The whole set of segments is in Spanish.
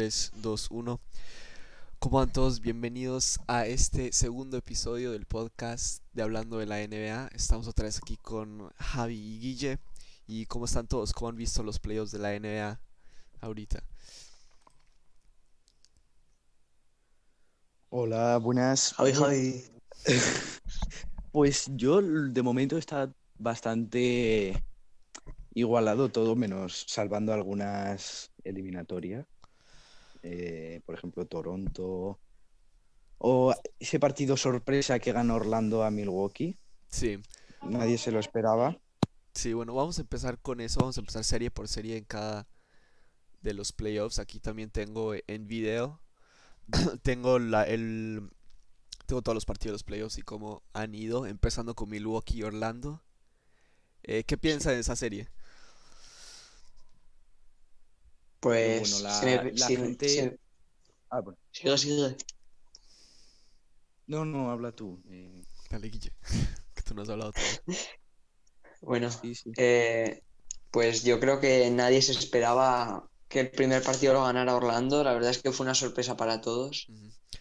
3, 2, 1. ¿Cómo van todos? Bienvenidos a este segundo episodio del podcast de Hablando de la NBA. Estamos otra vez aquí con Javi y Guille. ¿Y cómo están todos? ¿Cómo han visto los playoffs de la NBA ahorita? Hola, buenas. Javi, Javi. Pues yo de momento está bastante igualado todo, menos salvando algunas eliminatorias. Eh, por ejemplo, Toronto. O ese partido sorpresa que ganó Orlando a Milwaukee. Sí, Nadie se lo esperaba. sí, bueno, vamos a empezar con eso. Vamos a empezar serie por serie en cada de los playoffs. Aquí también tengo en video. tengo la, el, tengo todos los partidos de los playoffs y cómo han ido, empezando con Milwaukee y Orlando. Eh, ¿qué piensa de esa serie? Pues. bueno, la- si me- la si- gente- si- Ah, bueno. sigue, sigue. No, no, habla tú. Eh, Dale, Guille, que tú no has hablado todo. Bueno, sí, sí. eh, pues yo creo que nadie se esperaba que el primer partido lo ganara Orlando. La verdad es que fue una sorpresa para todos,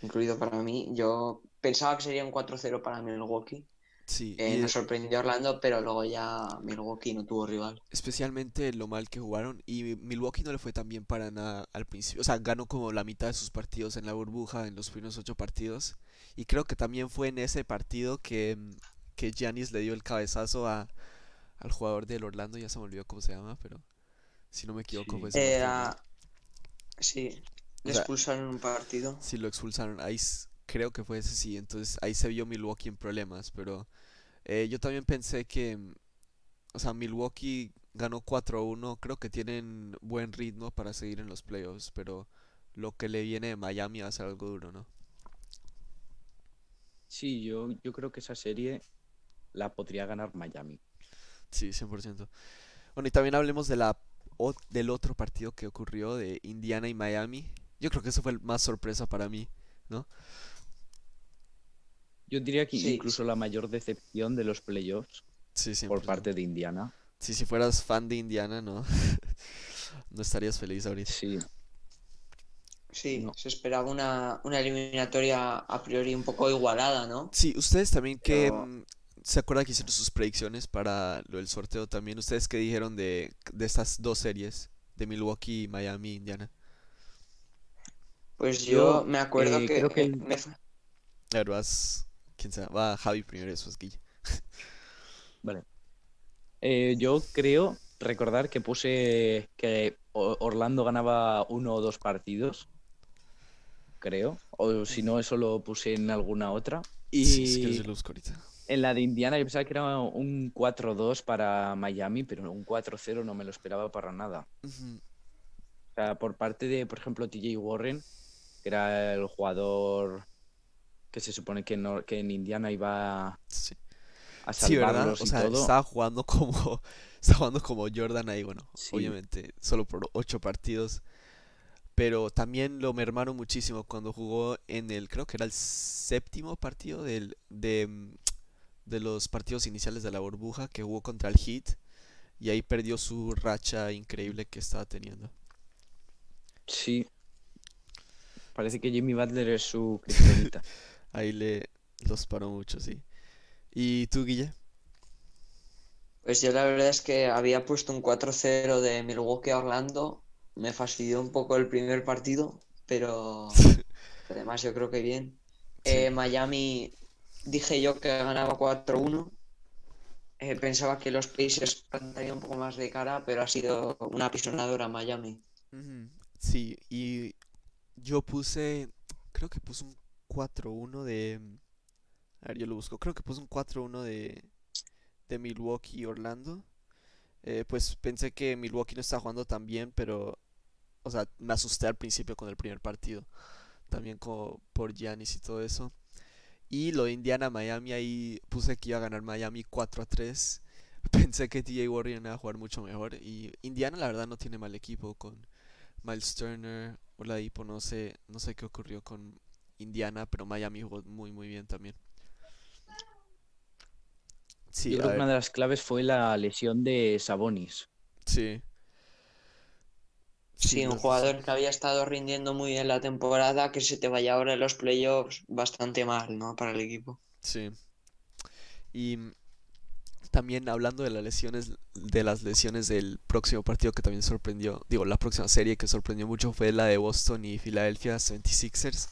incluido para mí. Yo pensaba que sería un 4-0 para Milwaukee. Sí, Eh, nos sorprendió Orlando, pero luego ya Milwaukee no tuvo rival. especialmente lo mal que jugaron. Y Milwaukee no le fue tan bien para nada al principio. O sea, ganó como la mitad de sus partidos en la burbuja en los primeros ocho partidos. Y creo que también fue en ese partido que, mm, que Giannis le dio el cabezazo a, al jugador del Orlando. Ya se me olvidó cómo se llama, pero si no me equivoco Sí. fue ese partido, ¿no? Era. Sí, le O sea, expulsaron un partido. Sí, lo expulsaron. Ahí creo que fue ese sí. Entonces ahí se vio Milwaukee en problemas. Pero eh, yo también pensé que, o sea, Milwaukee ganó 4-1. Creo que tienen buen ritmo para seguir en los playoffs. Pero lo que le viene de Miami va a ser algo duro, ¿no? Sí, yo, yo creo que esa serie la podría ganar Miami. Sí, 100%. Bueno, y también hablemos de la, o- del otro partido que ocurrió de Indiana y Miami. Yo creo que eso fue el más sorpresa para mí, ¿no? Yo diría que Sí. incluso la mayor decepción de los playoffs Sí, 100%. por parte de Indiana. Sí, si fueras fan de Indiana, ¿no? No estarías feliz ahorita. Sí, Sí, No. se esperaba una, una eliminatoria a priori un poco igualada, ¿no? Sí, ustedes también que Pero- mm, se acuerdan que hicieron sus predicciones para lo del sorteo también. ¿Ustedes qué dijeron de, de estas dos series? De Milwaukee, Miami, Indiana. Pues Yo, yo me acuerdo eh, que, creo que- me- A ver, vas. ¿Quién sea? Va Javi primero, eso es Guille. vale. Eh, yo creo recordar que puse que Orlando ganaba uno o dos partidos, creo. O si no, eso lo puse en alguna otra. Y Sí, sí, que yo lo busco ahorita. en la de Indiana yo pensaba que era un 4-2 para Miami, pero un 4-0 no me lo esperaba para nada. O sea, por parte de, por ejemplo, TJ Warren, que era el jugador que se supone que, no- que en Indiana iba Sí. a Sí, ¿verdad? salvarlos O y sea, todo. estaba jugando como. Estaba jugando como Jordan ahí, bueno, Sí. obviamente, solo por ocho partidos. Pero también lo mermaron muchísimo cuando jugó en el, creo que era el séptimo partido del, de, mm, de los partidos iniciales de la burbuja que jugó contra el Heat. Y ahí perdió su racha increíble que estaba teniendo. Sí. Parece que Jimmy Butler es su kriptonita. Ahí le los paró mucho, sí. ¿Y tú, Guille? Pues yo la verdad es que había puesto un 4-0 de Milwaukee a Orlando. Me fastidió un poco el primer partido, pero además yo creo que bien. Sí. Eh, Miami dije yo que ganaba 4-1. Eh, pensaba que los Pacers plantarían un poco más de cara, pero ha sido una apisonadora Miami. Sí, y yo puse, creo que puse un 4-1 de... A ver, yo lo busco. Creo que puse un 4-1 de, de Milwaukee Orlando. Eh, pues pensé que Milwaukee no estaba jugando tan bien, pero... O sea, me asusté al principio con el primer partido. También como por Giannis y todo eso. Y lo de Indiana-Miami, ahí puse que iba a ganar Miami 4-3. Pensé que TJ Warren iba a jugar mucho mejor. Y Indiana, la verdad, no tiene mal equipo con Miles Turner, Oladipo, no sé, no sé qué ocurrió con Indiana, pero Miami jugó muy muy bien también. Sí, Yo creo que una de las claves fue la lesión de Sabonis. sí. Sí, un jugador que había estado rindiendo muy bien la temporada, que se te vaya ahora en los playoffs bastante mal, ¿no? Para el equipo. Sí. Y también hablando de las lesiones, de las lesiones del próximo partido que también sorprendió, digo, la próxima serie que sorprendió mucho fue la de Boston y Philadelphia 76ers.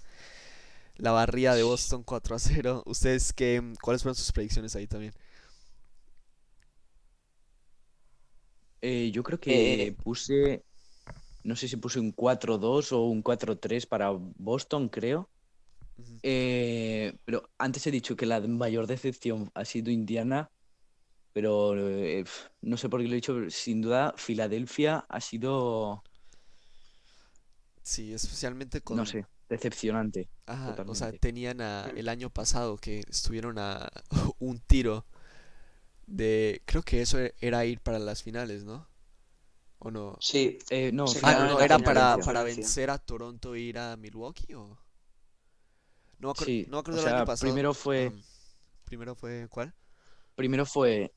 La barría de Boston 4 a 0. ¿Ustedes qué, cuáles fueron sus predicciones ahí también? Eh, yo creo que Eh, puse, no sé si puse un 4-2 o un 4-3 para Boston, creo. Eh, pero antes he dicho que la mayor decepción ha sido Indiana, pero eh, no sé por qué lo he dicho, pero sin duda Filadelfia ha sido, Sí, especialmente con... no sé, decepcionante. Ajá, o sea, tenían a, el año pasado que estuvieron a un tiro de... Creo que eso e- era ir para las finales, ¿no? ¿O no? Sí, Eh, no, Ah, no, era para, para vencer a Toronto e ir a Milwaukee o... No Sí, no me o acuerdo del año pasado. primero fue, primero fue ¿cuál? primero fue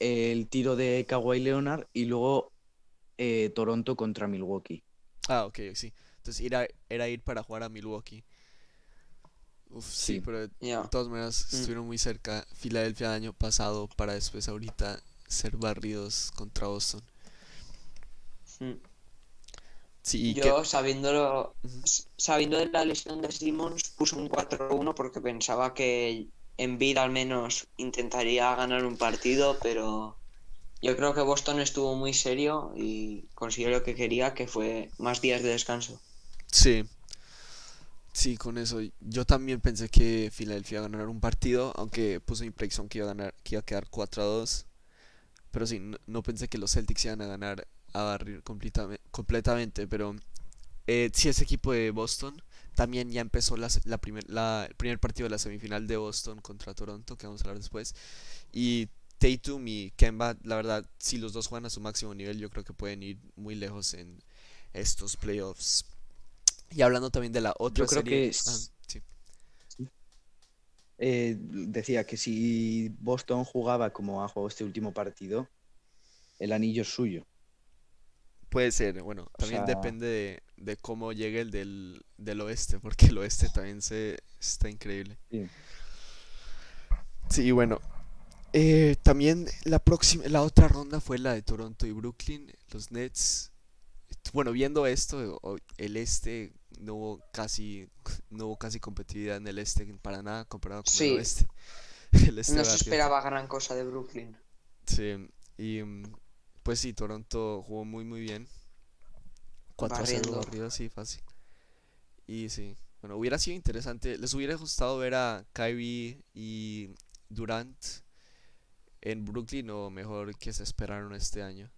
el tiro de Kawhi Leonard y luego eh, Toronto contra Milwaukee. Ah, ok, sí. Entonces era, era ir para jugar a Milwaukee. Uf, sí, Sí. pero de todas maneras Mm. estuvieron muy cerca. Filadelfia el año pasado para después ahorita ser barridos contra Boston. Mm. Sí, que... Yo, sabiéndolo, sabiendo de la lesión de Simmons, puse un 4-1 porque pensaba que Embiid al menos intentaría ganar un partido, pero yo creo que Boston estuvo muy serio y consiguió lo que quería, que fue más días de descanso. Sí, sí, con eso. Yo también pensé que Filadelfia iba a ganar un partido, aunque puse mi predicción que iba a ganar, que iba a quedar 4 a 2. Pero sí, no, pensé que los Celtics iban a ganar a barrir completamente, completamente. Pero eh, sí, ese equipo de Boston también ya empezó la primer, la- el primer partido de la semifinal de Boston contra Toronto, que vamos a hablar después. Y Tatum y Kemba, la verdad, si los dos juegan a su máximo nivel, yo creo que pueden ir muy lejos en estos playoffs. Y hablando también de la otra Yo creo serie. que ah, s- sí. Eh, decía que si Boston jugaba como ha jugado este último partido, el anillo es suyo. Puede ser, bueno, O también sea- depende de, de cómo llegue el del, del oeste, porque el oeste también se está increíble. Sí. Sí, bueno. eh, también la próxima, la otra ronda fue la de Toronto y Brooklyn, los Nets. Bueno, viendo esto, el este no hubo casi, no hubo casi competitividad en el este para nada comparado con el oeste. El este No se esperaba gran cosa de Brooklyn. Sí, y pues sí, Toronto jugó muy muy bien. 4 a 0 Barriendo. barrido, sí, fácil. Y sí, bueno, hubiera sido interesante. ¿Les hubiera gustado ver a Kyrie y Durant en Brooklyn o mejor que se esperaron este año?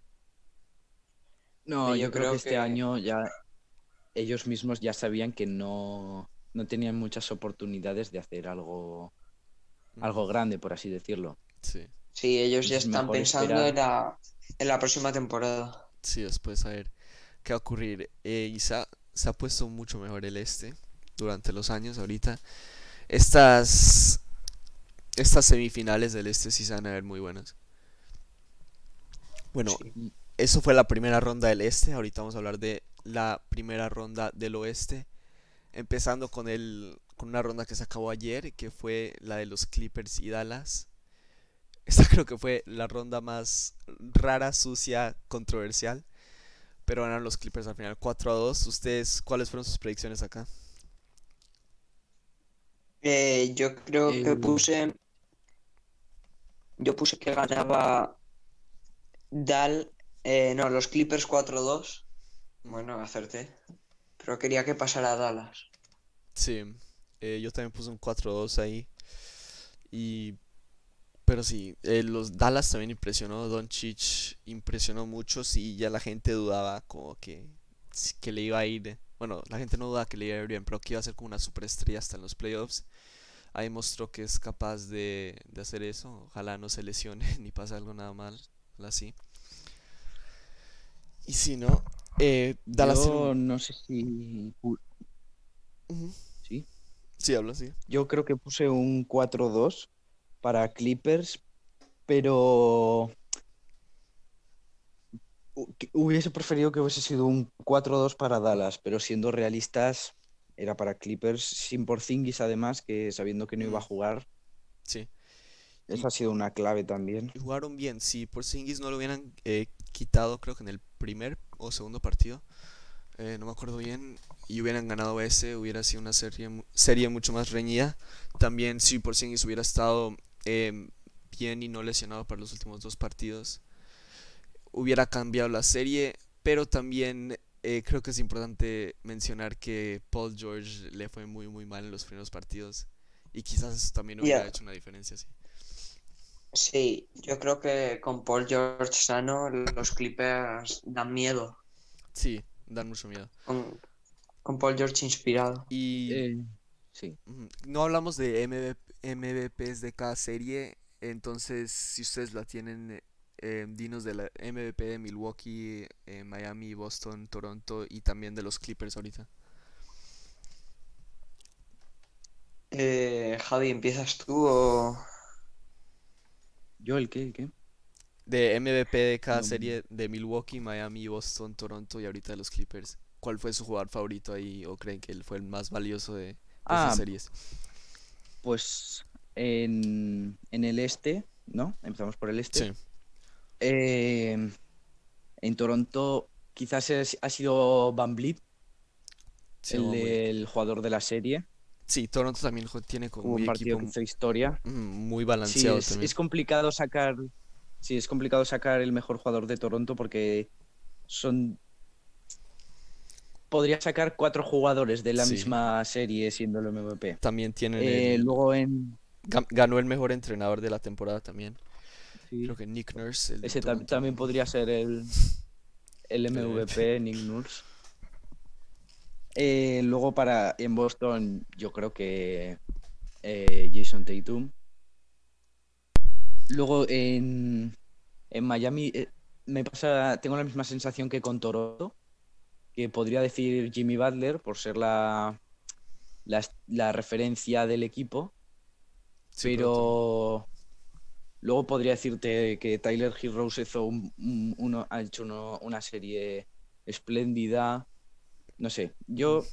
No, Sí, yo yo creo creo que este que- año ya ellos mismos ya sabían que no, no tenían muchas oportunidades de hacer algo, algo grande, por así decirlo. Sí, Sí, ellos ya están pensando esperar. en la, en la próxima temporada. sí, después a ver qué va a ocurrir. Eh, y se ha, se ha puesto mucho mejor el este durante los años ahorita. Estas, estas semifinales del este sí se van a ver muy buenas. Bueno, Sí. Eso fue la primera ronda del este. Ahorita vamos a hablar de la primera ronda del oeste. Empezando con el, con una ronda que se acabó ayer, que fue la de los Clippers y Dallas. Esta creo que fue la ronda más rara, sucia, controversial. Pero ganaron los Clippers al final 4 a 2. ¿Ustedes cuáles fueron sus predicciones acá? Eh, yo creo que Eh, puse. Yo puse que ganaba Dal. Eh, no, los Clippers 4-2. Bueno, acerté. Pero quería que pasara Dallas. Sí, eh, yo también puse un 4-2 ahí. Y... Pero sí, eh, los Dallas también impresionó. Doncic impresionó mucho. Sí, ya la gente dudaba como que, que le iba a ir. Bueno, la gente no dudaba que le iba a ir bien, pero que iba a ser como una superestrella hasta en los playoffs. Ahí mostró que es capaz de, de hacer eso. Ojalá no se lesione ni pase algo nada mal. Así. Y si no, eh, Dallas Yo no sé si... ¿Sí? Sí, habla, sí. Yo creo que puse un 4-2 para Clippers, pero hubiese preferido que hubiese sido un 4-2 para Dallas, pero siendo realistas, era para Clippers, sin Porzingis además, que sabiendo que no iba a jugar, Sí. esa ha sido una clave también. Jugaron bien. Si por Porzingis no lo hubieran eh, quitado, creo que en el primer o segundo partido, eh, no me acuerdo bien, y hubieran ganado ese, hubiera sido una serie, serie mucho más reñida. También si por Porzingis hubiera estado em, bien y no lesionado para los últimos dos partidos, hubiera cambiado la serie. Pero también eh, creo que es importante mencionar que Paul George le fue muy muy mal en los primeros partidos. Y quizás eso también hubiera hecho una diferencia, sí. Sí, yo creo que con Paul George sano los Clippers dan miedo. Sí, dan mucho miedo. Con, con Paul George inspirado. Y Eh, sí. no hablamos de MV MVPs de cada serie, entonces si ustedes la tienen, eh, dinos de la MVP de Milwaukee, eh, Miami, Boston, Toronto y también de los Clippers ahorita. Eh, Javi, ¿empiezas tú o...? ¿Yo el qué? ¿El qué? De MVP de cada No, serie de Milwaukee, Miami, Boston, Toronto y ahorita de los Clippers. ¿Cuál fue su jugador favorito ahí o creen que él fue el más valioso de, de esas Ah, series? Pues en, en el este, ¿no? Empezamos por el este. Sí, Eh, en Toronto quizás es- ha sido Van Vliet, sí, el, el jugador de la serie. Sí, Toronto también tiene como un partido equipo que hizo historia. mm, muy Sí, balanceado es, también. es complicado sacar. Sí, es complicado sacar el mejor jugador de Toronto porque son. Podría sacar cuatro jugadores de la Sí. misma serie siendo el MVP. También tienen Eh, el- luego en. Ganó el mejor entrenador de la temporada también. sí, Creo que Nick Nurse. el ese tam- también podría ser el, el MVP, Nick Nurse. Eh, luego para en Boston, yo creo que eh, Jason Tatum. Luego en, en Miami eh, me pasa, tengo la misma sensación que con Toronto, que podría decir Jimmy Butler por ser la, la, la referencia del equipo. Sí, pero luego podría decirte que Tyler Hero hizo un- un- uno, ha hecho uno- una serie espléndida. No sé, yo,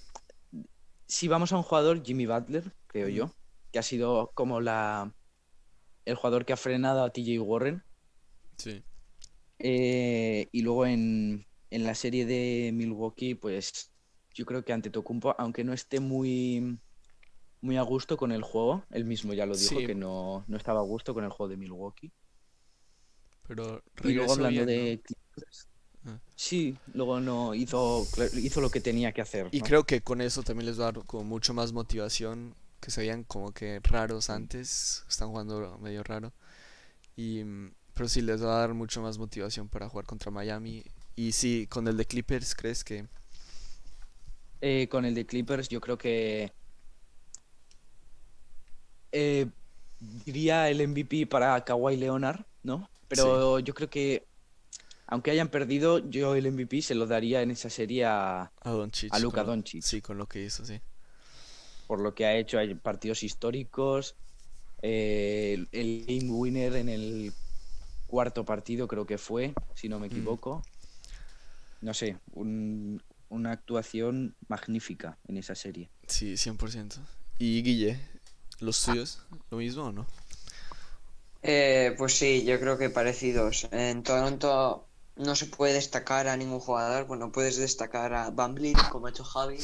si vamos a un jugador, Jimmy Butler, creo yo, que ha sido como la el jugador que ha frenado a TJ Warren. Sí. Eh, y luego en, en la serie de Milwaukee, pues yo creo que Antetokounmpo, aunque no esté muy, muy a gusto con el juego, él mismo ya lo dijo Sí. que no, no estaba a gusto con el juego de Milwaukee. Pero Y luego hablando bien, de Clippers. Sí, luego no hizo, hizo lo que tenía que hacer. ¿no? Y creo que con eso también les va a dar como mucho más motivación. Que se veían como que raros antes. Están jugando medio raro. Y, mm, pero sí, les va a dar mucho más motivación para jugar contra Miami. Y sí, con el de Clippers, ¿crees que Eh, con el de Clippers, yo creo que eh, diría el MVP para Kawhi Leonard, ¿no? Pero yo creo que aunque hayan perdido, yo el MVP se lo daría en esa serie a, a Doncic? a lo- Doncic, Sí, con lo que hizo, sí. por lo que ha hecho, hay partidos históricos, eh, el, el game winner en el cuarto partido creo que fue, si no me Mm. equivoco. No sé, un- una actuación magnífica en esa serie. Sí, 100%. Y Guille, ¿los tuyos? ¿Lo mismo o no? Eh, pues sí, yo creo que parecidos. En Toronto no se puede destacar a ningún jugador. Bueno, puedes destacar a Vliet, como ha hecho Javi,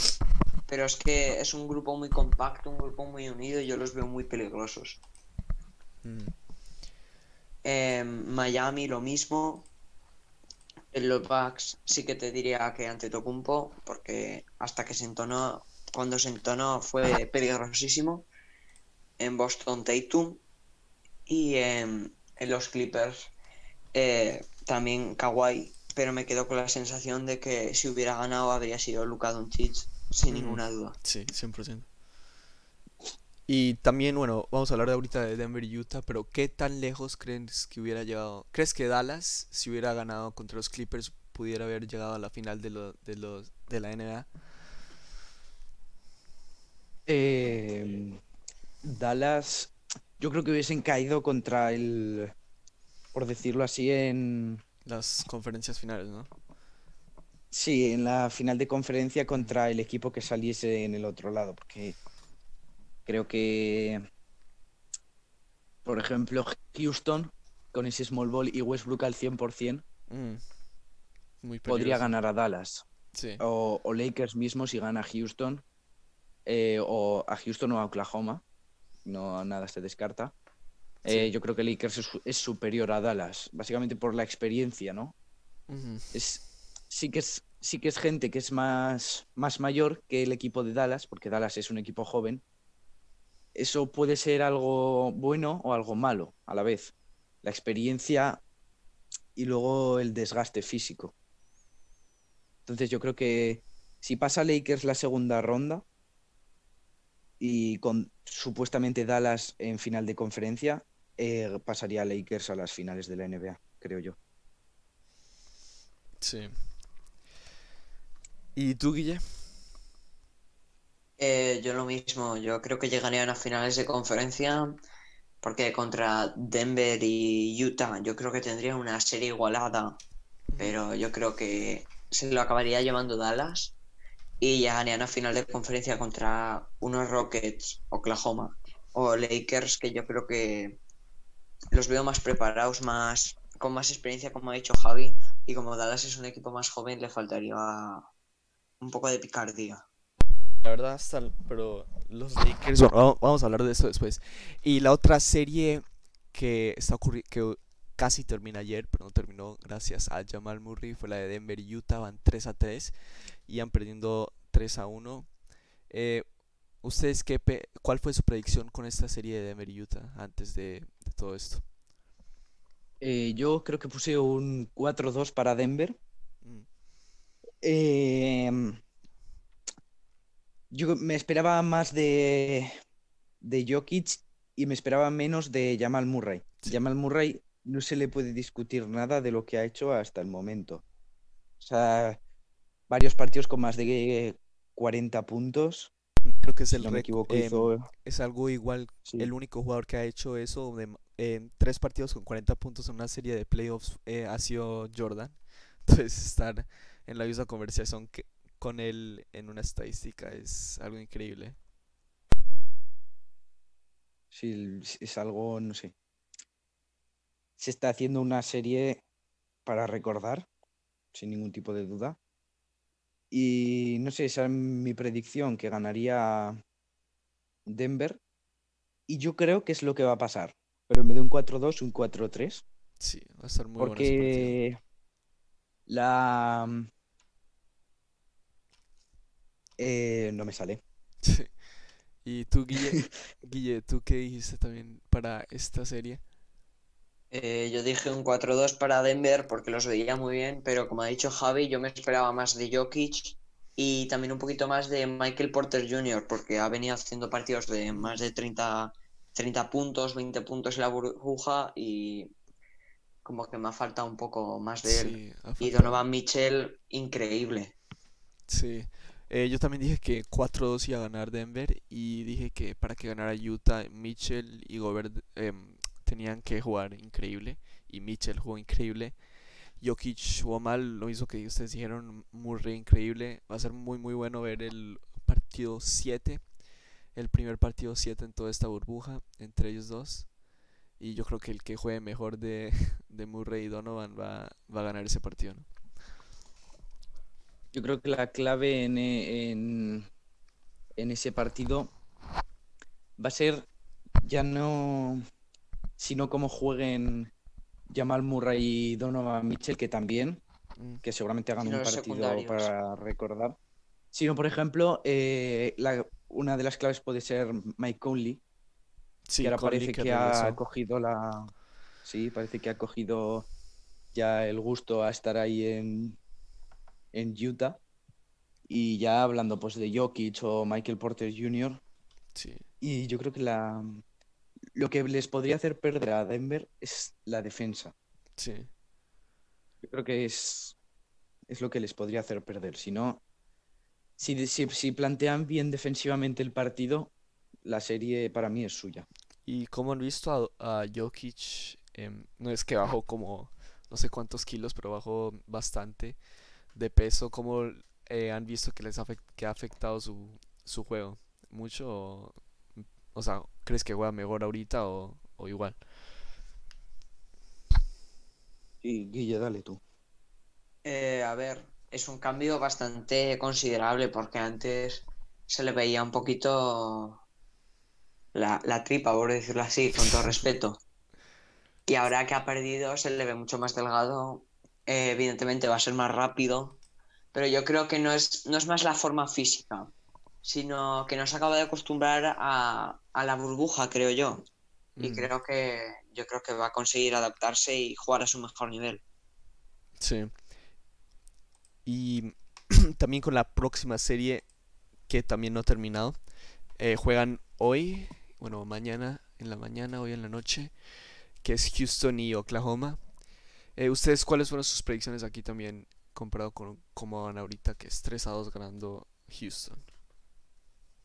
pero es que es un grupo muy compacto, un grupo muy unido y yo los veo muy peligrosos. Mm, En Miami lo mismo. En los Bucks sí que te diría que Antetokounmpo, porque hasta que se entonó, cuando se entonó fue peligrosísimo. En Boston Tatum y en, en los Clippers eh, también Kawhi, pero me quedo con la sensación de que si hubiera ganado habría sido Luka Doncic sin Mm. ninguna duda. Sí, 100%. Y también, bueno, vamos a hablar de ahorita de Denver y Utah, pero ¿qué tan lejos crees que hubiera llegado? ¿Crees que Dallas, si hubiera ganado contra los Clippers, pudiera haber llegado a la final de, lo- de, los, de la NBA? Eh, Dallas, yo creo que hubiesen caído contra el, por decirlo así, en, las conferencias finales, ¿no? Sí, en la final de conferencia contra el equipo que saliese en el otro lado, porque creo que, por ejemplo, Houston con ese small ball y Westbrook al 100% Mm, Muy podría ganar a Dallas. Sí, O, o Lakers mismo si gana a Houston, eh, o a Houston o a Oklahoma, no nada se descarta. Eh, yo creo que Lakers es, es superior a Dallas, básicamente por la experiencia, ¿no? ujú, Es, sí, que es, sí que es gente que es más, más mayor que el equipo de Dallas, porque Dallas es un equipo joven. Eso puede ser algo bueno o algo malo a la vez. La experiencia y luego el desgaste físico. Entonces yo creo que si pasa Lakers la segunda ronda y con supuestamente Dallas en final de conferencia, eh, pasaría Lakers a las finales de la NBA, creo yo. sí. ¿Y tú, Guille? Eh, yo lo mismo, yo creo que llegarían a finales de conferencia porque contra Denver y Utah yo creo que tendrían una serie igualada, pero yo creo que se lo acabaría llevando Dallas y llegarían a final de conferencia contra unos Rockets, Oklahoma o Lakers que yo creo que los veo más preparados, más con más experiencia como ha dicho Javi y como Dallas es un equipo más joven le faltaría un poco de picardía. La verdad, pero los Lakers, vamos- a hablar de eso después. Y la otra serie que está que casi termina ayer, pero no terminó gracias a Jamal Murray, fue la de Denver y Utah, van 3 a 3, iban perdiendo 3 a 1. Eh, ¿ustedes qué, cuál fue su predicción con esta serie de Denver y Utah antes de todo esto? Eh, yo creo que puse un 4-2 para Denver. Mm, Eh, yo me esperaba más de, de Jokic y me esperaba menos de Jamal Murray. Sí. Jamal Murray no se le puede discutir nada de lo que ha hecho hasta el momento. O sea, varios partidos con más de 40 puntos. Creo que es el no me récord, equivoco, em, hizo... es algo igual sí. El único jugador que ha hecho eso de en tres partidos con 40 puntos en una serie de playoffs eh, ha sido Jordan. Entonces estar en la misma conversación con él en una estadística es algo increíble. Sí, es algo, no sé. Se está haciendo una serie para recordar, sin ningún tipo de duda. Y no sé, esa es mi predicción, que ganaría Denver. Y yo creo que es lo que va a pasar. Pero en vez de un 4-2, un 4-3. Sí, va a estar muy bueno. Porque la... eh, no me sale. Sí. Y tú, Guille, Guille, ¿tú qué dijiste también para esta serie? Eh, yo dije un 4-2 para Denver porque los veía muy bien, pero como ha dicho Javi, yo me esperaba más de Jokic y también un poquito más de Michael Porter Jr. porque ha venido haciendo partidos de más de 30, 30 puntos, 20 puntos en la burbuja y como que me ha faltado un poco más de él. Sí, Y. Donovan Mitchell, increíble. Sí. Eh, yo también dije que 4-2 iba a ganar Denver y dije que para que ganara Utah, Mitchell y Gobert em, tenían que jugar increíble y Mitchell jugó increíble. Jokic jugó mal, lo mismo que ustedes dijeron, Murray increíble. Va a ser muy muy bueno ver el partido 7, el primer partido 7 en toda esta burbuja entre ellos dos. Y yo creo que el que juegue mejor de, de Murray y Donovan va, va a ganar ese partido, ¿no? Yo creo que la clave en, e- en, en ese partido va a ser ya no, sino cómo jueguen Jamal Murray y Donovan Mitchell, que también, Mm, que seguramente hagan un partido para recordar. Sino, por ejemplo, eh, la- una de las claves puede ser Mike Conley, Sí, que ahora Conley parece que que ha cogido la. Sí, parece que ha cogido ya el gusto a estar ahí en, en Utah. Y ya hablando pues de Jokic o Michael Porter Jr. Sí. Y yo creo que la lo que les podría hacer perder a Denver es la defensa. Sí, Yo creo que es, es lo que les podría hacer perder. Si no, si, si, si plantean bien defensivamente el partido, la serie para mí es suya. y como han visto a, a Jokic, em, no es que bajó como no sé cuántos kilos, pero bajó bastante de peso. ¿Cómo eh, han visto que les afect- que ha afectado su, su juego? ¿Mucho? O, o sea, ¿crees que juega mejor ahorita o, o igual? Y Guille, dale tú. Eh, a ver, es un cambio bastante considerable porque antes se le veía un poquito la, la tripa, por decirlo así, con todo respeto. Y ahora que ha perdido se le ve mucho más delgado. Eh, evidentemente va a ser más rápido, pero yo creo que no es, no es más la forma física, sino que no se acaba de acostumbrar a, a la burbuja, creo yo. Y Mm, creo que yo creo que va a conseguir adaptarse y jugar a su mejor nivel. sí. Y también con la próxima serie que también no ha terminado. eh, juegan hoy, bueno, mañana en la mañana, hoy en la noche, que es Houston y Oklahoma. Eh, ¿ustedes cuáles fueron sus predicciones aquí también comparado con cómo van ahorita, que es 3 a 2 ganando Houston?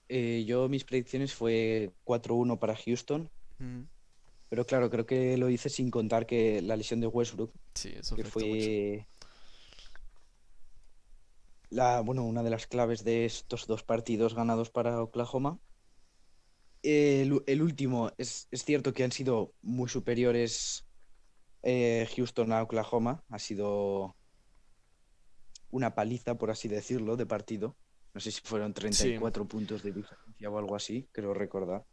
Eh, yo mis predicciones fue 4-1 para Houston, Mm, pero claro, creo que lo hice sin contar que la lesión de Westbrook, sí, eso que mucho. La, bueno, una de las claves de estos dos partidos ganados para Oklahoma. El, el último, es, es cierto que han sido muy superiores eh, Houston a Oklahoma, ha sido una paliza, por así decirlo, de partido. No sé si fueron 34 puntos de diferencia o algo así, creo recordar.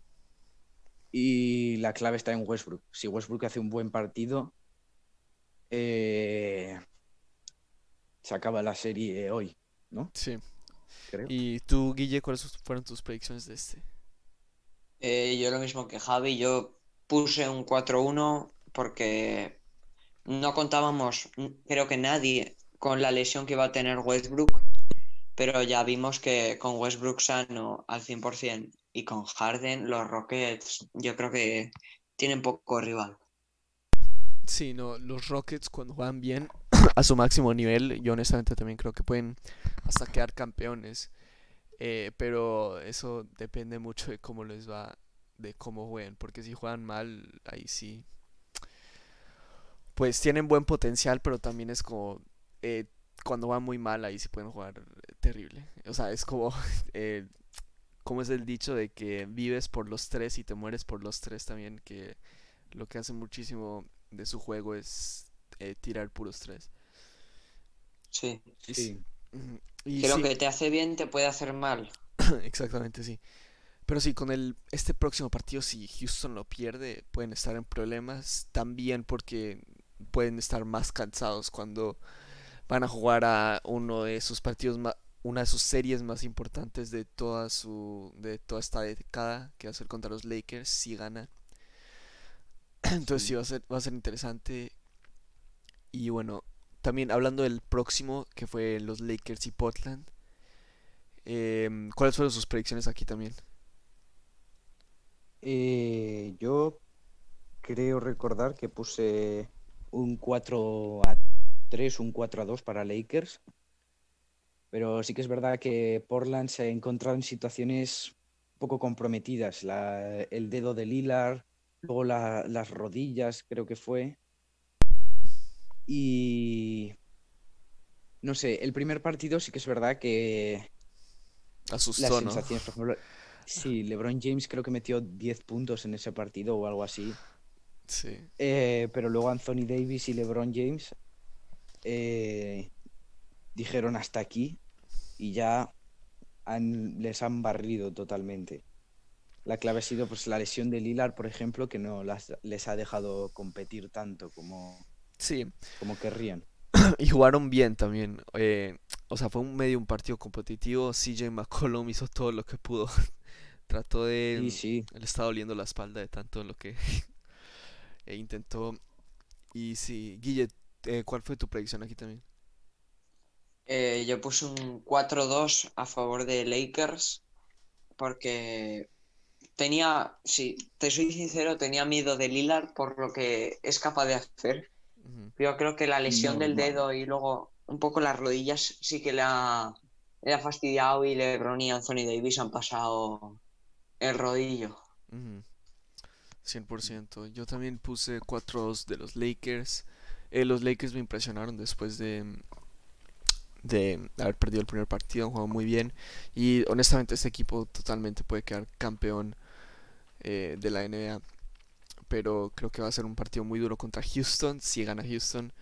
Y la clave está en Westbrook. Si Westbrook hace un buen partido, eh, se acaba la serie hoy, ¿no? Sí. Creo. ¿Y tú, Guille, cuáles fueron tus predicciones de este? Eh, yo lo mismo que Javi, yo puse un 4-1 porque no contábamos, creo que nadie, con la lesión que iba a tener Westbrook, pero ya vimos que con Westbrook sano al 100% y con Harden, los Rockets, yo creo que tienen poco rival. Sí, no, los Rockets cuando juegan bien a su máximo nivel, yo honestamente también creo que pueden hasta quedar campeones. Eh, pero eso depende mucho de cómo les va, de cómo jueguen, porque si juegan mal, ahí sí. Pues tienen buen potencial, pero también es como eh, cuando van muy mal, ahí sí pueden jugar terrible. O sea, es como, eh, como es el dicho de que vives por los tres y te mueres por los tres también, que lo que hace muchísimo de su juego es eh, tirar puros tres. Sí. Sí. Y Que lo que te hace bien te puede hacer mal. exactamente sí. Pero sí, con el este próximo partido, si Houston lo pierde, pueden estar en problemas también porque pueden estar más cansados cuando van a jugar a uno de sus partidos ma- una de sus series más importantes de toda su de toda esta década, que va a ser contra los Lakers si gana. Entonces sí Sí. va a ser va a ser interesante y bueno, también hablando del próximo que fue los Lakers y Portland, em, ¿cuáles fueron sus predicciones aquí también? Eh, yo creo recordar que puse un 4 a 3, un 4 a 2 para Lakers. Pero sí que es verdad que Portland se ha encontrado en situaciones poco comprometidas. La- el dedo de Lillard, luego la- las rodillas, creo que fue. Y no sé, el primer partido sí que es verdad que las Asustó, ¿no? sensaciones, por ejemplo, sí, LeBron James creo que metió 10 puntos en ese partido o algo así. Sí. Eh, pero luego Anthony Davis y LeBron James eh, dijeron hasta aquí y ya han- les han barrido totalmente. La clave ha sido pues la lesión de Lillard, por ejemplo, que no las- les ha dejado competir tanto como, Sí, como querrían. y jugaron bien también. eh, o sea, fue un medio un partido competitivo. CJ McCollum hizo todo lo que pudo. Trató de... Sí, sí. Le estaba doliendo la espalda de tanto lo que e intentó. Y sí, Guille, eh, ¿cuál fue tu predicción aquí también? Eh, yo puse un 4-2 a favor de Lakers porque tenía, sí, te soy sincero, tenía miedo de Lillard por lo que es capaz de hacer. Yo creo que la lesión del dedo y luego un poco las rodillas sí que le ha, le ha fastidiado y LeBron y Anthony Davis han pasado el rodillo. ujú. 100%. Yo también puse 4-2 de los Lakers. Eh, los Lakers me impresionaron después de, de haber perdido el primer partido, han jugado muy bien y honestamente este equipo totalmente puede quedar campeón eh, de la NBA, pero creo que va a ser un partido muy duro contra Houston, si gana Houston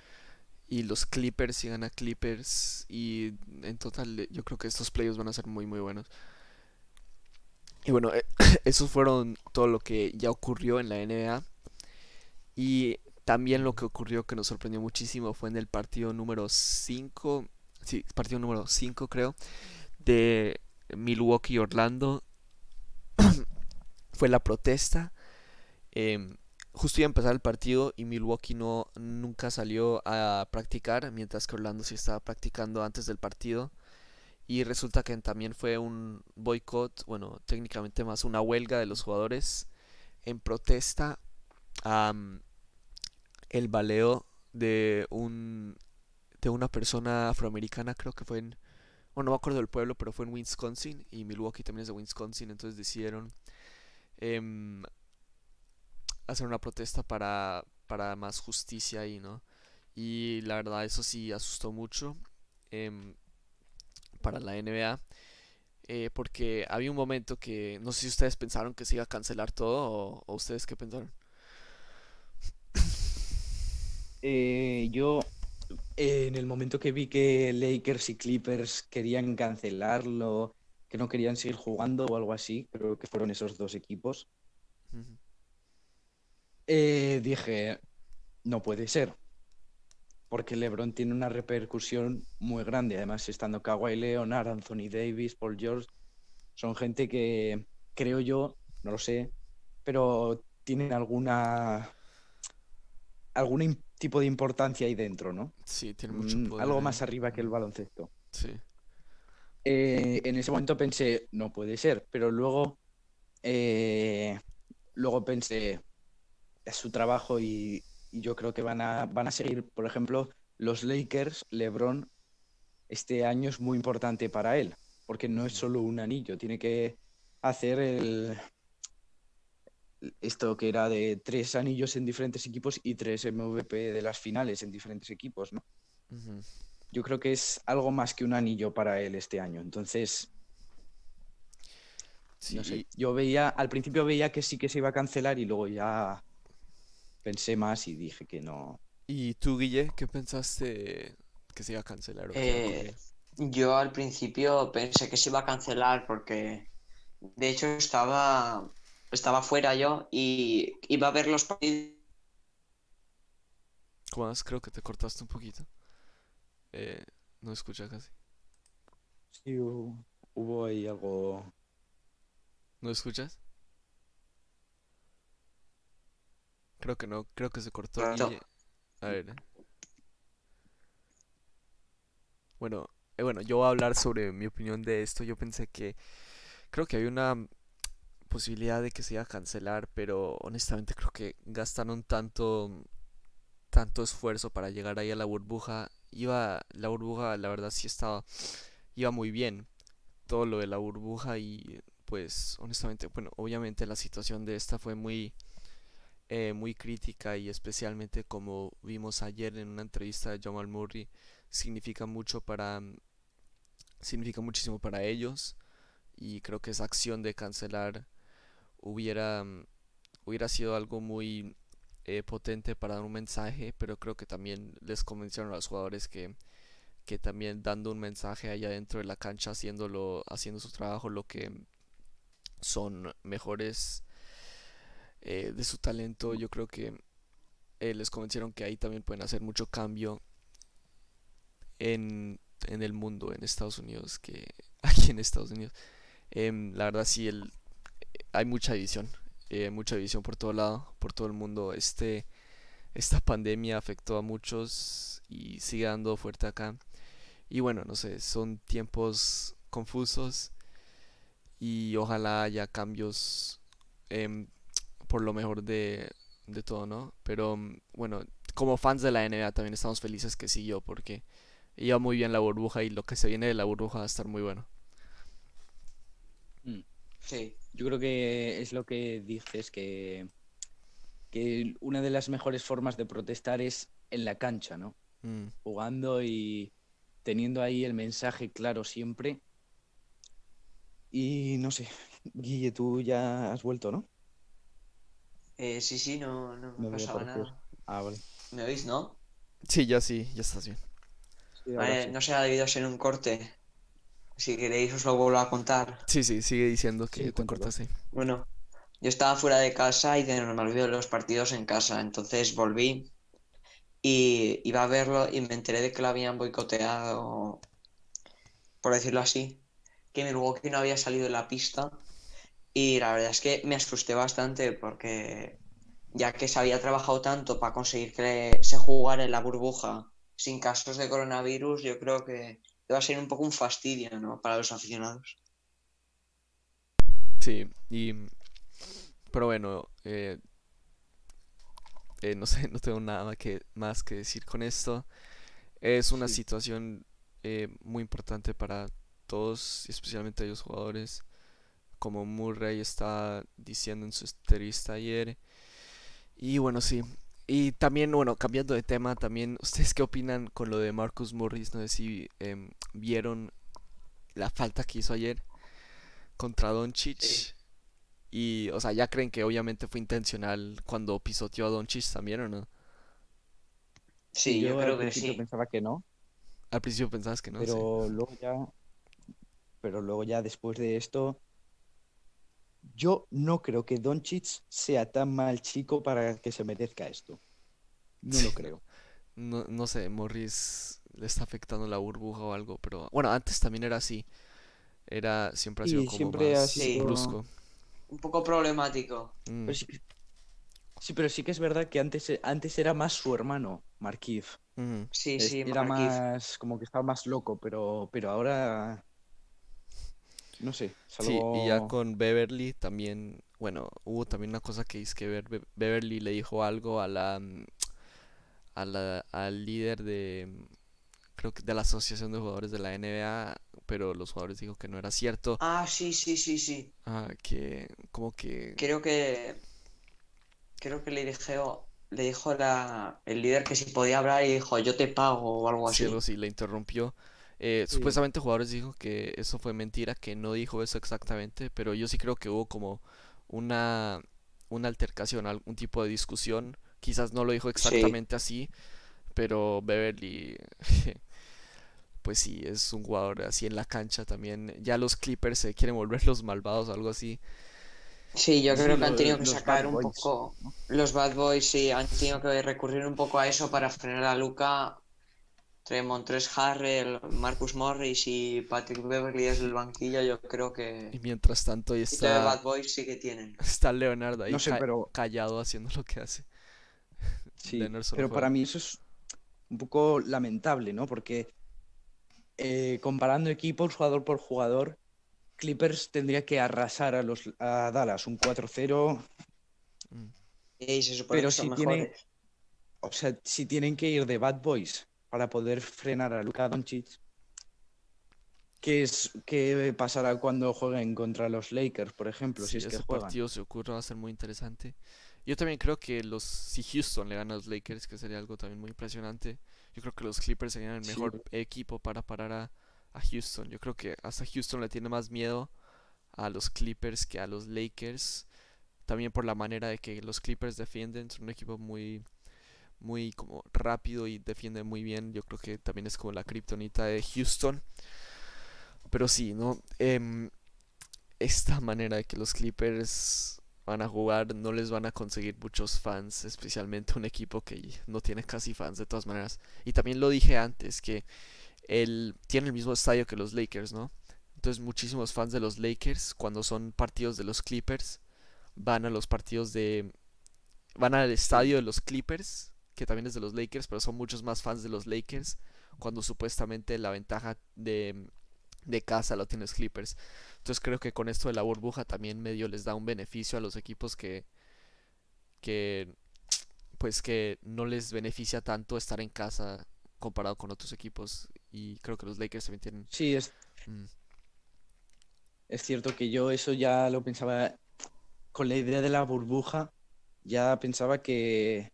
y los Clippers si gana Clippers y en total yo creo que estos playoffs van a ser muy muy buenos. Y bueno, eh, esos fueron todo lo que ya ocurrió en la NBA. Y también lo que ocurrió que nos sorprendió muchísimo fue en el partido número 5, sí, partido número 5 creo, de Milwaukee-Orlando. fue la protesta. Em, justo iba a empezar el partido y Milwaukee no nunca salió a practicar, mientras que Orlando sí estaba practicando antes del partido. Y resulta que también fue un boicot, bueno, técnicamente más una huelga de los jugadores en protesta a el baleo de un de una persona afroamericana, creo que fue en bueno, no me acuerdo del pueblo, pero fue en Wisconsin y Milwaukee también es de Wisconsin, entonces decidieron em, hacer una protesta para, para más justicia ahí, ¿no? Y la verdad eso sí asustó mucho em, para la NBA. Eh, porque había un momento que no sé si ustedes pensaron que se iba a cancelar todo o, o ustedes qué pensaron. Eh, yo, en el momento que vi que Lakers y Clippers querían cancelarlo, que no querían seguir jugando o algo así, creo que fueron esos dos equipos, eh, dije, no puede ser. Porque LeBron tiene una repercusión muy grande. Además, estando Kawhi Leonard, Anthony Davis, Paul George, son gente que creo yo, no lo sé, pero tienen alguna algún tipo de importancia ahí dentro, ¿no? Sí, tiene mucho Mm, poder. Algo ahí. más arriba que el baloncesto. Sí. Eh, en ese momento pensé, no puede ser, pero luego, eh, luego pensé, es su trabajo y, y yo creo que van a, van a seguir, por ejemplo, los Lakers, LeBron, este año es muy importante para él, porque no es solo un anillo, tiene que hacer el, esto que era de tres anillos en diferentes equipos y tres MVP de las finales en diferentes equipos. Yo creo que es algo más que un anillo para él este año. Entonces, Sí, no sé. y- Yo veía, al principio veía que sí que se iba a cancelar y luego ya pensé más y dije que no. ¿Y tú, Guille, qué pensaste que se iba a cancelar? o Eh, yo al principio pensé que se iba a cancelar porque de hecho estaba, estaba fuera yo y iba a ver los partidos. Juan, creo que te cortaste un poquito. Eh, no escucha casi. Sí, hubo, hubo ahí algo. ¿No escuchas? Creo que no, creo que se cortó. Guille. A ver. eh. Bueno, eh, bueno, yo voy a hablar sobre mi opinión de esto. Yo pensé que creo que había una posibilidad de que se iba a cancelar, pero honestamente creo que gastaron tanto tanto esfuerzo para llegar ahí a la burbuja. Iba la burbuja, la verdad sí estaba iba muy bien. Todo lo de la burbuja y pues honestamente, bueno, obviamente la situación de esta fue muy eh, muy crítica y especialmente como vimos ayer en una entrevista de Jamal Murray significa mucho para significa muchísimo para ellos y creo que esa acción de cancelar hubiera mm, hubiera sido algo muy eh, potente para dar un mensaje pero creo que también les convencieron a los jugadores que que también dando un mensaje allá dentro de la cancha haciéndolo haciendo su trabajo lo que son mejores eh, de su talento yo creo que eh, les convencieron que ahí también pueden hacer mucho cambio en, en el mundo, en Estados Unidos, que aquí en Estados Unidos. Em, la verdad sí, el, hay mucha división, eh, mucha división por todo lado, por todo el mundo. Este, esta pandemia afectó a muchos y sigue dando fuerte acá. Y bueno, no sé, son tiempos confusos y ojalá haya cambios em, por lo mejor de, de todo, ¿no? Pero mm, bueno, como fans de la NBA también estamos felices que siguió porque iba muy bien la burbuja y lo que se viene de la burbuja va a estar muy bueno. Mm. Sí, Yo creo que es lo que dices, que, que una de las mejores formas de protestar es en la cancha, ¿no? Mm, Jugando y teniendo ahí el mensaje claro siempre. Y no sé, Guille, tú ya has vuelto, ¿no? Eh, sí, sí, no, no me No pasaba nada. Ah, vale. ¿Me oís, no? Sí, ya sí, ya estás bien. Sí, Vale, sí. no se ha debido ser un corte. Si queréis os lo vuelvo a contar. Sí, sí, sigue diciendo que Sí, te cortaste. Bueno, yo estaba fuera de casa y de normal veo los partidos en casa, entonces volví y iba a verlo y me enteré de que lo habían boicoteado, por decirlo así, que Milwaukee no había salido de la pista y la verdad es que me asusté bastante porque ya que se había trabajado tanto para conseguir que se jugara en la burbuja sin casos de coronavirus, yo creo que iba a ser un poco un fastidio, ¿no? Para los aficionados. Sí, y... Pero bueno, eh, eh, no sé, no tengo nada más que, más que decir con esto. Es una Sí. situación eh, muy importante para todos, y especialmente los jugadores. Como Murray está diciendo en su entrevista ayer. Y bueno, sí. Y también, bueno, cambiando de tema, también, ¿ustedes qué opinan con lo de Marcus Morris? No sé si em, vieron la falta que hizo ayer contra Doncic. Sí. Y, o sea, ya creen que obviamente fue intencional cuando pisoteó a Doncic también, ¿o no? Sí, yo al creo que principio sí. pensaba que no, Al principio pensabas que no, sí. pero luego ya, pero luego ya después de esto, yo no creo que Doncic sea tan mal chico para que se merezca esto. No lo creo. No, no sé, Morris le está afectando la burbuja o algo, pero bueno, antes también era así. Era, siempre ha sido como siempre más sido- brusco. Un poco problemático. Mm, Pero sí, pero sí que es verdad que antes, antes era más su hermano, Markieff. ujú. Sí, Es- sí, era más, como que estaba más loco, pero, pero ahora, no sé, es Sí, y ya con Beverly también, bueno, hubo también una cosa que es que Be- Be- Beverly le dijo algo a la, mm, a la, al líder de, mm, creo que de la Asociación de Jugadores de la NBA, pero los jugadores dijo que no era cierto, Ah, sí, sí, sí, sí. ah, que como que, Creo que creo que le dijo, le dijo la, el líder que si podía hablar y dijo yo te pago o algo sí, así. algo así, le interrumpió. Eh, Sí. supuestamente jugadores dijo que eso fue mentira, que no dijo eso exactamente, pero yo sí creo que hubo como una, una altercación, algún tipo de discusión. Quizás no lo dijo exactamente así, pero Beverly, pues sí, es un jugador así en la cancha también. Ya los Clippers se quieren volver los malvados o algo así. Sí, yo Sí, creo que han tenido que sacar un Boys, poco ¿no? los Bad Boys, sí, han tenido que recurrir un poco a eso para frenar a Luca. Entre Montrezl Harrell, Marcus Morris y Patrick Beverly desde el banquillo, yo creo Y que mientras tanto ahí poquito de Bad está, Boys sí que tienen. está Leonard ahí No sé, ca- pero- callado haciendo lo que hace. Sí, pero juega. para mí eso es un poco lamentable, ¿no? Porque eh, comparando equipos jugador por jugador, Clippers tendría que arrasar a los a Dallas un 4-0. Mm. Y se supone Pero si tiene- mejores. O sea, si tienen que ir de Bad Boys para poder frenar a Luka Doncic, ¿qué es qué pasará cuando jueguen contra los Lakers, por ejemplo, Sí, si es que juegan? partido se ocurre va a ser muy interesante. Yo también creo que los si Houston le gana a los Lakers, que sería algo también muy impresionante. Yo creo que los Clippers serían el Sí. mejor equipo para parar a, a Houston. Yo creo que hasta Houston le tiene más miedo a los Clippers que a los Lakers. También por la manera de que los Clippers defienden, son un equipo muy muy como rápido y defiende muy bien. Yo creo que también es como la kriptonita de Houston. Pero sí, ¿no? Em, esta manera de que los Clippers van a jugar no les van a conseguir muchos fans, especialmente un equipo que no tiene casi fans de todas maneras. Y también lo dije antes, que el, tiene el mismo estadio que los Lakers, ¿no? Entonces muchísimos fans de los Lakers, cuando son partidos de los Clippers, van a los partidos de... van al estadio de los Clippers, que también es de los Lakers, pero son muchos más fans de los Lakers, cuando supuestamente la ventaja de, de casa lo tienen los Clippers. Entonces creo que con esto de la burbuja también medio les da un beneficio a los equipos que, que pues que no les beneficia tanto estar en casa comparado con otros equipos. Y creo que los Lakers también tienen... Sí, es, mm, es cierto que yo eso ya lo pensaba con la idea de la burbuja, ya pensaba que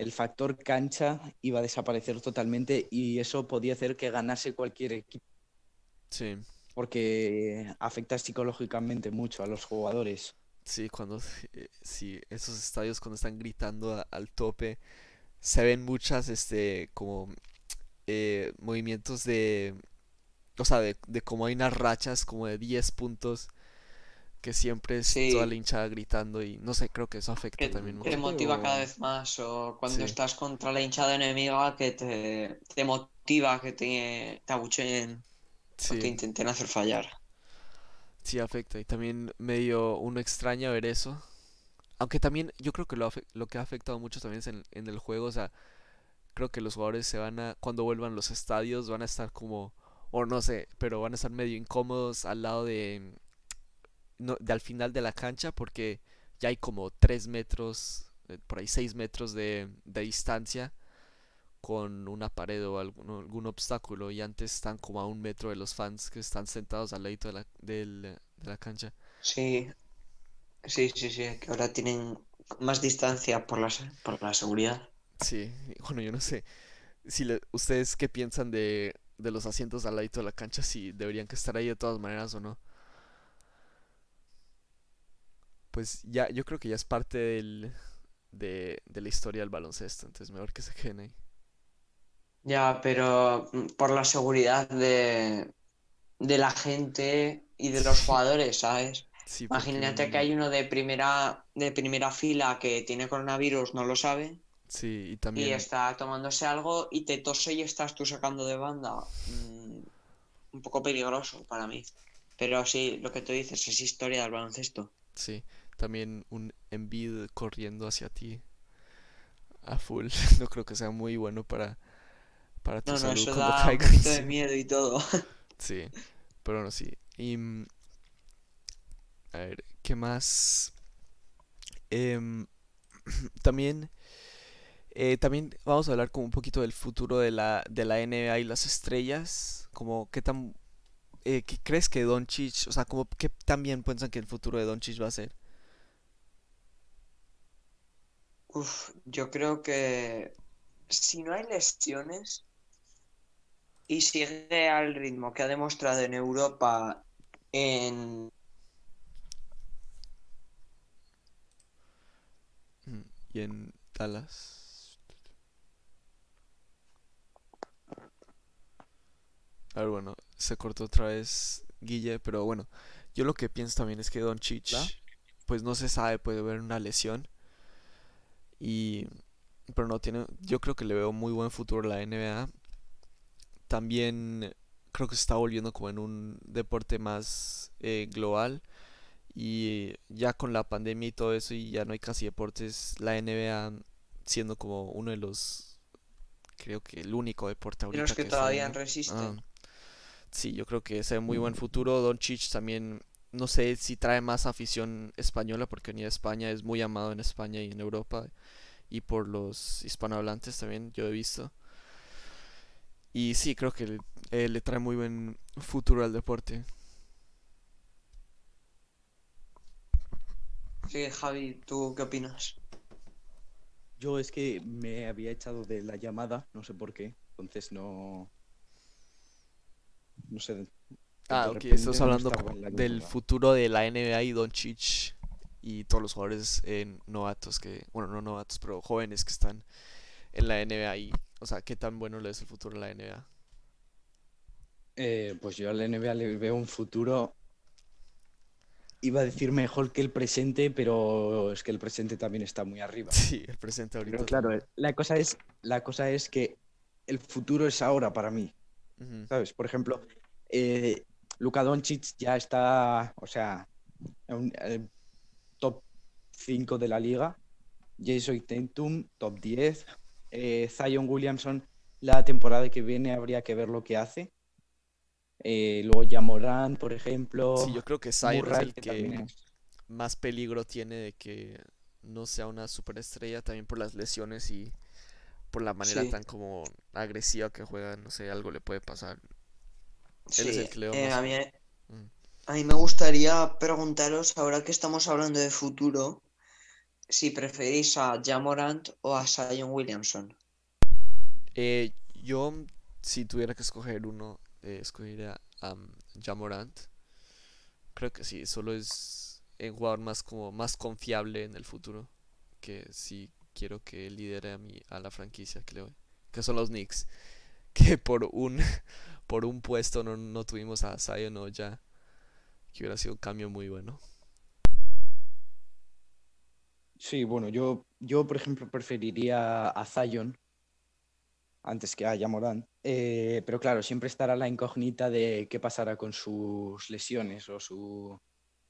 el factor cancha iba a desaparecer totalmente y eso podía hacer que ganase cualquier equipo. Sí. Porque afecta psicológicamente mucho a los jugadores. Sí, cuando eh, sí, esos estadios cuando están gritando a- al tope, se ven muchas este como eh, movimientos de o sea, de, de como hay unas rachas como de 10 puntos que siempre es toda la Sí, hinchada gritando y no sé, creo que eso afecta que también te mucho. motiva cada vez más. O cuando Sí, estás contra la hinchada enemiga que te, te motiva, que te, te abucheen o te sí, intenten hacer fallar. sí afecta y también medio uno extraña ver eso. Aunque también yo creo que lo, lo que ha afectado mucho también es en, en el juego, o sea, creo que los jugadores se van a, cuando vuelvan a los estadios, van a estar como, o no sé, pero van a estar medio incómodos al lado de, no, de al final de la cancha porque ya hay como 3 metros, eh, por ahí 6 metros de, de distancia con una pared o algún, algún obstáculo y antes están como a un metro de los fans que están sentados al ladito de la, del- de la cancha. Sí, sí, sí, sí, que ahora tienen más distancia por la, por la seguridad. Sí, bueno, yo no sé si le- ustedes qué piensan de, de los asientos al ladito de la cancha, si deberían que estar ahí de todas maneras o no. Pues ya, yo creo que ya es parte del, de, de la historia del baloncesto, entonces mejor que se queden ahí. Ya, pero mm, por la seguridad de, de la gente y de los jugadores, ¿sabes? sí, porque Imagínate que hay uno de primera, de primera fila que tiene coronavirus, no lo sabe, Sí, y y también... está tomándose algo y te tose y estás tú sacando de banda. Mm, un poco peligroso para mí. Pero sí, lo que tú dices es historia del baloncesto. Sí, también un Embiid corriendo hacia ti a full. No creo que sea muy bueno para, para tu No, no, salud eso cuando da un poquito de miedo y todo. sí, pero no, sí. Y mm, a ver, ¿qué más? Em, también, eh, también vamos a hablar como un poquito del futuro de la, de la NBA y las estrellas. Como qué tan, eh, ¿qué crees que Doncic, o sea, como qué tan bien piensan que el futuro de Doncic va a ser? Uf, yo creo que si no hay lesiones y sigue al ritmo que ha demostrado en Europa en... Mm, Y en Dallas. A ver, bueno, se cortó otra vez Guille, pero bueno, yo lo que pienso también es que Doncic, ¿Va? pues no se sabe, puede haber una lesión y pero no tiene, yo creo que le veo muy buen futuro a la NBA. También creo que se está volviendo como en un deporte más eh, global y ya con la pandemia y todo eso y ya no hay casi deportes, la NBA siendo como uno de los, creo que el único deporte de los ahorita que que está todavía. Ah, resisten. sí, yo creo que se ve muy buen futuro. Doncic también, no sé si trae más afición española porque venía de España, es muy amado en España y en Europa y por los hispanohablantes también, yo he visto. Y sí, creo que le, eh, le trae muy buen futuro al deporte. Sí, Javi, ¿tú qué opinas? Yo es que me había echado de la llamada, no sé por qué, entonces no. No sé. Ah, ok, estás hablando del futuro de la NBA y Doncic y todos los jugadores eh, novatos que, bueno, no novatos, pero jóvenes que están en la NBA y, o sea, qué tan bueno le es el futuro de la NBA. Eh, pues yo a la NBA le veo un futuro. Iba a decir mejor que el presente, pero es que el presente también está muy arriba. Sí, el presente Pero ahorita claro, también. la cosa es, la cosa es que el futuro es ahora para mí, ¿sabes? Por ejemplo, eh, Luka Doncic ya está, o sea, en un- top 5 de la liga. Jason Tatum, top 10. Eh, Zion Williamson, la temporada que viene habría que ver lo que hace. Eh, luego Jamoran, por ejemplo. Sí, yo creo que Zion es el que que también es- más peligro tiene de que no sea una superestrella también por las lesiones y por la manera Sí, tan como agresiva que juega, no sé, algo le puede pasar. Él es sí. el que le veo eh, a mí. Mm. a mí me gustaría preguntaros, ahora que estamos hablando de futuro, si preferís a Jamorant o a Zion Williamson. Eh, yo, si tuviera que escoger uno, eh, escogería a um, Jamorant. Creo que sí, solo es el jugador más como más confiable en el futuro. Que sí quiero que lidere a mi, a la franquicia que le Que son los Knicks. Que por un por un puesto no, no tuvimos a Zion o ya. Que hubiera sido un cambio muy bueno. Sí, bueno, yo, yo por ejemplo preferiría a Zion antes que a Yamorán. Eh, pero claro, siempre estará la incógnita de qué pasará con sus lesiones o, su,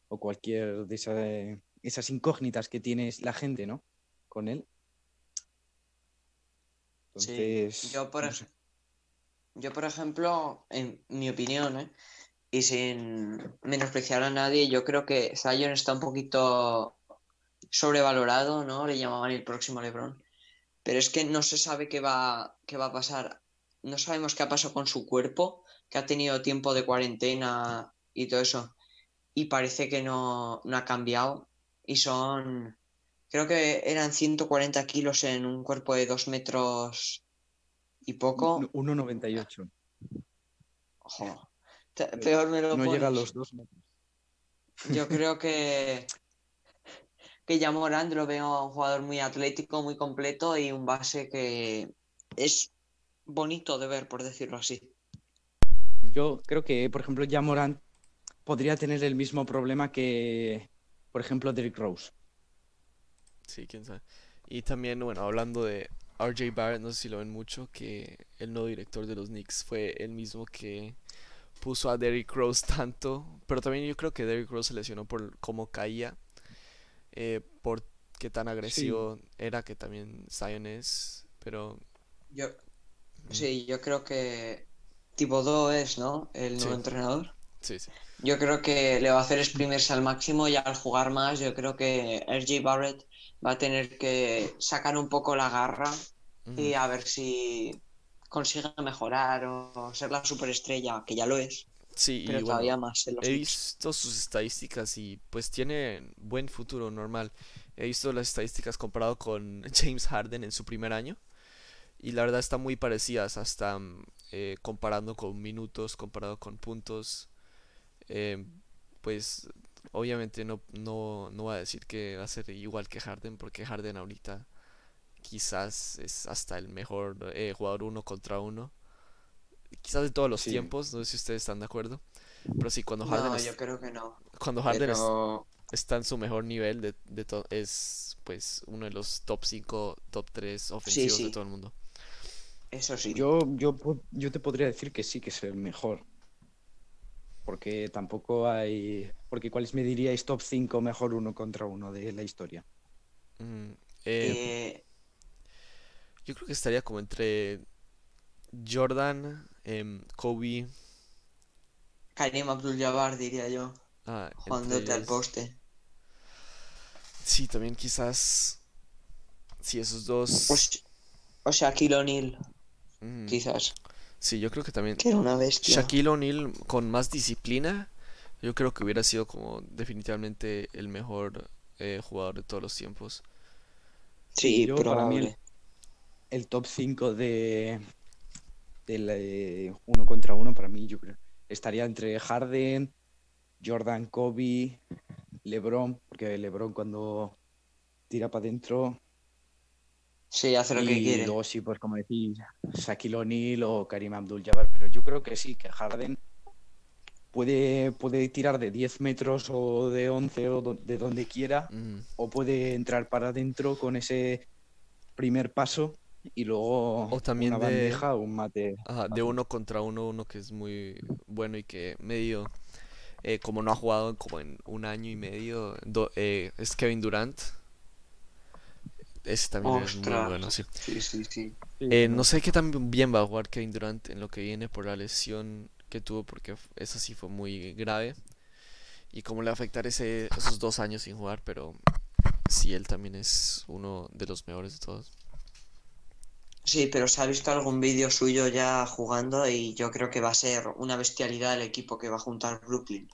o cualquier de esas incógnitas que tiene la gente, ¿no? Con él. Entonces, yo, por yo, por ejemplo, en mi opinión, ¿eh? y sin menospreciar a nadie, yo creo que Zion está un poquito sobrevalorado, ¿no? Le llamaban el próximo LeBron. Pero es que no se sabe qué va, qué va a pasar. No sabemos qué ha pasado con su cuerpo, que ha tenido tiempo de cuarentena y todo eso. Y parece que no, no ha cambiado. Y son, creo que eran 140 kilos en un cuerpo de 2 metros y poco. 1,98. Ojo. Peor me lo No llega a los 2 metros. Yo creo que que ya Morán lo veo un jugador muy atlético, muy completo y un base que es bonito de ver, por decirlo así. Yo creo que, por ejemplo, ya Morán podría tener el mismo problema que, por ejemplo, Derrick Rose. Sí, quién sabe. Y también, bueno, hablando de RJ Barrett, no sé si lo ven mucho, que el nuevo director de los Knicks fue el mismo que puso a Derrick Rose tanto, pero también yo creo que Derrick Rose se lesionó por cómo caía eh, por qué tan agresivo era, que también Zion es, pero... Yo, sí, yo creo que Thibodeau es, ¿no? El nuevo entrenador. Sí, sí. Yo creo que le va a hacer exprimirse al máximo y al jugar más, yo creo que RJ Barrett va a tener que sacar un poco la garra y a ver si consigue mejorar o ser la superestrella, que ya lo es. Sí, pero todavía más he visto sus estadísticas y pues tiene buen futuro normal. He visto las estadísticas comparado con James Harden en su primer año y la verdad están muy parecidas, hasta mm, eh, comparando con minutos, comparado con puntos. Eh, pues obviamente no, no, no va a decir que va a ser igual que Harden porque Harden ahorita quizás es hasta el mejor eh, jugador uno contra uno quizás de todos los tiempos, no sé si ustedes están de acuerdo. Pero sí, cuando Harden. No, yo creo que no. Cuando Harden está en su mejor nivel, de, de es pues uno de los top 5, top 3 ofensivos de todo el mundo. Eso sí. Yo, yo, yo te podría decir que sí, que es el mejor. Porque tampoco hay. Porque ¿cuáles me diríais top 5 mejor uno contra uno de la historia? Mm, eh, eh... Yo creo que estaría como entre Jordan, eh, Kobe. Karim Abdul-Jabbar, diría yo. Ah, jugándote al poste. Sí, también quizás. Sí, esos dos. O, Shaquille O'Neal. Quizás. Sí, yo creo que también. Que era una bestia. Shaquille O'Neal con más disciplina. Yo creo que hubiera sido como definitivamente el mejor eh, jugador de todos los tiempos. Sí, pero para mí el top 5 de, el eh, uno contra uno, para mí yo creo estaría entre Harden, Jordan, Kobe, LeBron, porque LeBron cuando tira para adentro. Sí, hace lo que quiere. Y luego sí, pues como decís, Shaquille O'Neal o Karim Abdul-Jabbar, pero yo creo que sí, que Harden puede, puede tirar de 10 metros o de 11 o de donde quiera, mm. o puede entrar para adentro con ese primer paso y luego o también una de, bandeja o un mate. de uno contra uno, uno que es muy bueno y que medio, eh, como no ha jugado como en un año y medio, eh, es Kevin Durant. Ese también es muy bueno, sí. Sí, sí, sí. Eh, no sé qué tan bien va a jugar Kevin Durant en lo que viene por la lesión que tuvo, porque eso sí fue muy grave. Y cómo le va a afectar ese, esos dos años sin jugar, pero sí, él también es uno de los mejores de todos. Sí, pero se ha visto algún vídeo suyo ya jugando y yo creo que va a ser una bestialidad el equipo que va a juntar Brooklyn.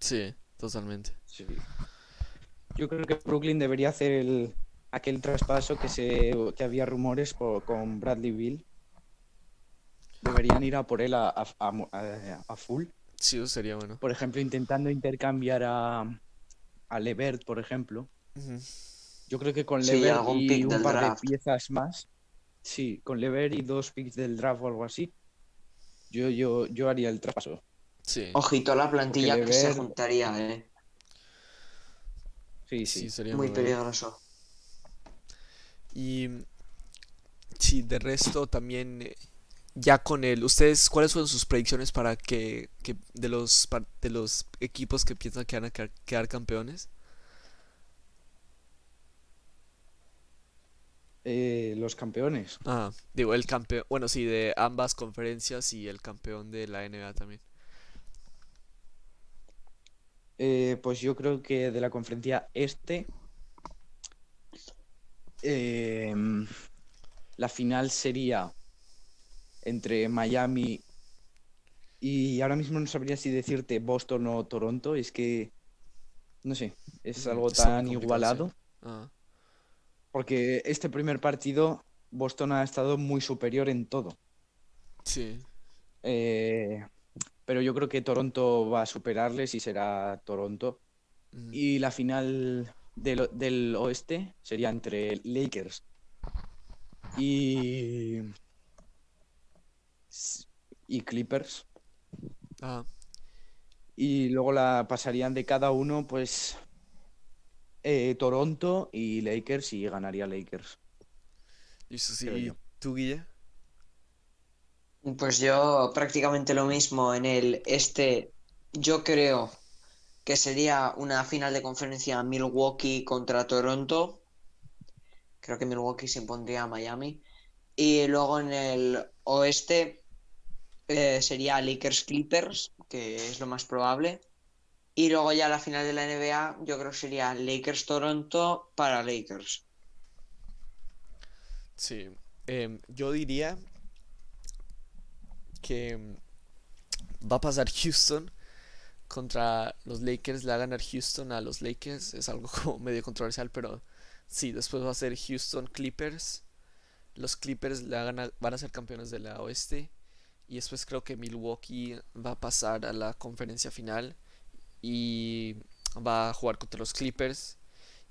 Sí, totalmente. Yo creo que Brooklyn debería hacer el, aquel traspaso que se que había rumores por- con Bradley Bill. Deberían ir a por él a, a- a- a- a full. Sí, eso sería bueno. Por ejemplo, intentando intercambiar a, a Levert, por ejemplo. Yo creo que con Sí, Levert algún y un par draft. de piezas más. Sí, con Levert y dos picks del draft o algo así. Yo, yo, yo haría el traspaso. Sí, Ojito a la plantilla que se Lever- juntaría, eh. Sí, sí, sí. sería Muy peligroso. Y sí, de resto también eh, ya con el, ustedes, ¿cuáles fueron sus predicciones para que, que de los par- de los equipos que piensan que van a quedar, quedar campeones? Eh, los campeones. Ah, digo, el campeón, bueno, sí, de ambas conferencias y el campeón de la NBA también. Eh, pues yo creo que de la conferencia este, em, la final sería entre Miami y ahora mismo no sabría si decirte Boston o Toronto, es que no sé, es Ujú, algo tan igualado, Ah, porque este primer partido Boston ha estado muy superior en todo. sí, Eh, pero yo creo que Toronto va a superarles y será Toronto. ujú, Y la final del oeste sería entre Lakers y, y Clippers. ah, Y luego la pasarían de cada uno, pues eh, Toronto y Lakers y ganaría Lakers. sí. ¿Y yo. tú, Guille? Pues yo prácticamente lo mismo en el este. Yo creo que sería una final de conferencia Milwaukee contra Toronto. Creo que Milwaukee se impondría a Miami. Y luego en el oeste eh, sería Lakers Clippers, que es lo más probable. Y luego ya la final de la NBA, yo creo que sería Lakers Toronto para Lakers. Sí, em, yo diría que va a pasar Houston contra los Lakers, le va a ganar Houston a los Lakers, es algo como medio controversial, pero sí, después va a ser Houston Clippers, los Clippers le van a, van a ser campeones de la oeste y después creo que Milwaukee va a pasar a la conferencia final y va a jugar contra los Clippers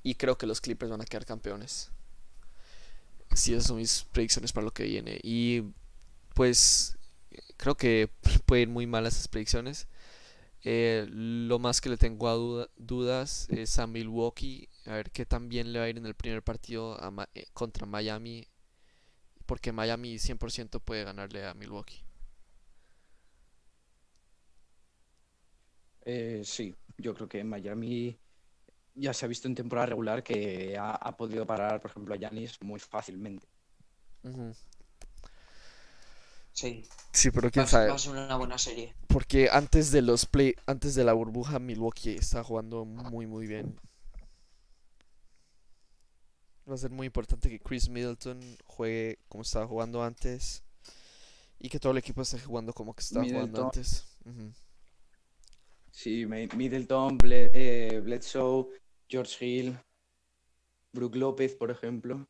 y creo que los Clippers van a quedar campeones. Sí, esas son mis predicciones para lo que viene. Y pues creo que puede ir muy mal esas predicciones. Eh, lo más que le tengo a duda- dudas es a Milwaukee. A ver qué tan bien le va a ir en el primer partido eh, contra Miami. Porque Miami 100% puede ganarle a Milwaukee. Eh, sí, yo creo que Miami ya se ha visto en temporada regular que ha, ha podido parar, por ejemplo, a Giannis muy fácilmente. Sí, Sí, pero va quién a ser- sabe. va a ser una buena serie. Porque antes de los play, antes de la burbuja, Milwaukee está jugando muy muy bien. Va a ser muy importante que Chris Middleton juegue como estaba jugando antes. Y que todo el equipo esté jugando como que estaba jugando antes. Ujú. Sí, Mi- Middleton, Ble- eh, Bledsoe, George Hill, Brook López, por ejemplo.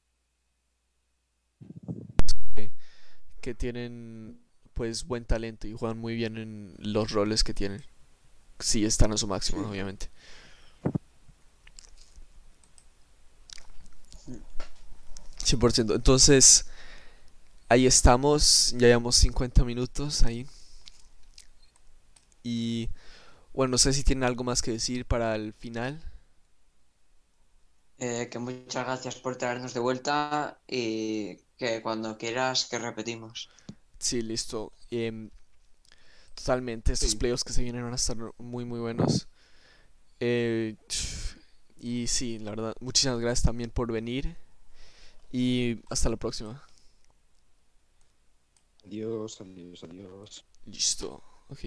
Que tienen pues buen talento y juegan muy bien en los roles que tienen. Sí, están a su máximo, Sí. obviamente. ciento Entonces, ahí estamos. Ya llevamos 50 minutos ahí. Y bueno, no sé si tienen algo más que decir para el final. Eh, que muchas gracias por traernos de vuelta y que cuando quieras que repetimos. Sí, listo. Em, totalmente, estos Sí. playoffs que se vienen van a estar muy, muy buenos. Eh, y sí, la verdad, muchísimas gracias también por venir. Y hasta la próxima. Adiós, adiós, adiós. Listo. Ok.